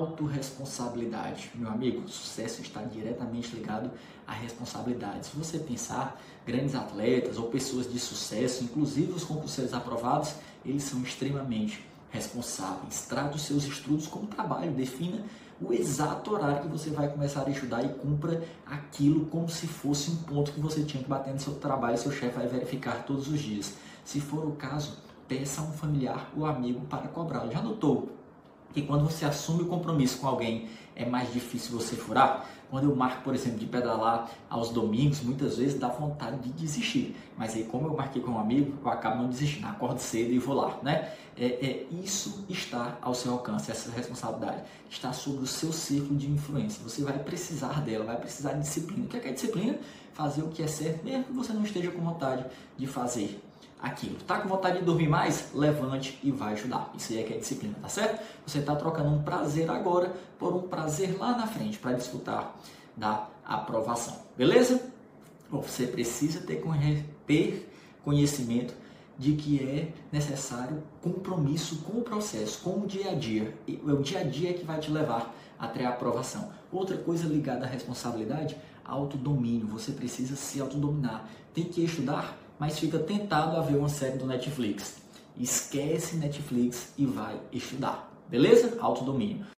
autorresponsabilidade. Meu amigo, sucesso está diretamente ligado à responsabilidade. Se você pensar, grandes atletas ou pessoas de sucesso, inclusive os concurseiros aprovados, eles são extremamente responsáveis. Trate os seus estudos como trabalho, defina o exato horário que você vai começar a estudar e cumpra aquilo como se fosse um ponto que você tinha que bater no seu trabalho, seu chefe vai verificar todos os dias. Se for o caso, peça a um familiar ou amigo para cobrá-lo. Já notou que quando você assume o compromisso com alguém é mais difícil você furar? Quando eu marco, por exemplo, de pedalar aos domingos, muitas vezes dá vontade de desistir. Mas aí, como eu marquei com um amigo, eu acabo não desistindo, acordo cedo e vou lá, né? É, é, isso está ao seu alcance, essa responsabilidade está sobre o seu círculo de influência. Você vai precisar dela, vai precisar de disciplina. O que é, que é disciplina? Fazer o que é certo, mesmo que você não esteja com vontade de fazer aquilo. Tá com vontade de dormir mais? Levante e vai ajudar. Isso aí é que é disciplina, tá certo? Você está trocando um prazer agora por um prazer lá na frente para desfrutar da aprovação. Beleza? Você precisa ter conhecimento de que é necessário compromisso com o processo, com o dia a dia. É o dia a dia que vai te levar até a aprovação. Outra coisa ligada à responsabilidade, autodomínio. Você precisa se autodominar. Tem que estudar? mas fica tentado a ver uma série do Netflix. Esquece Netflix e vai estudar. Beleza? Autodomínio.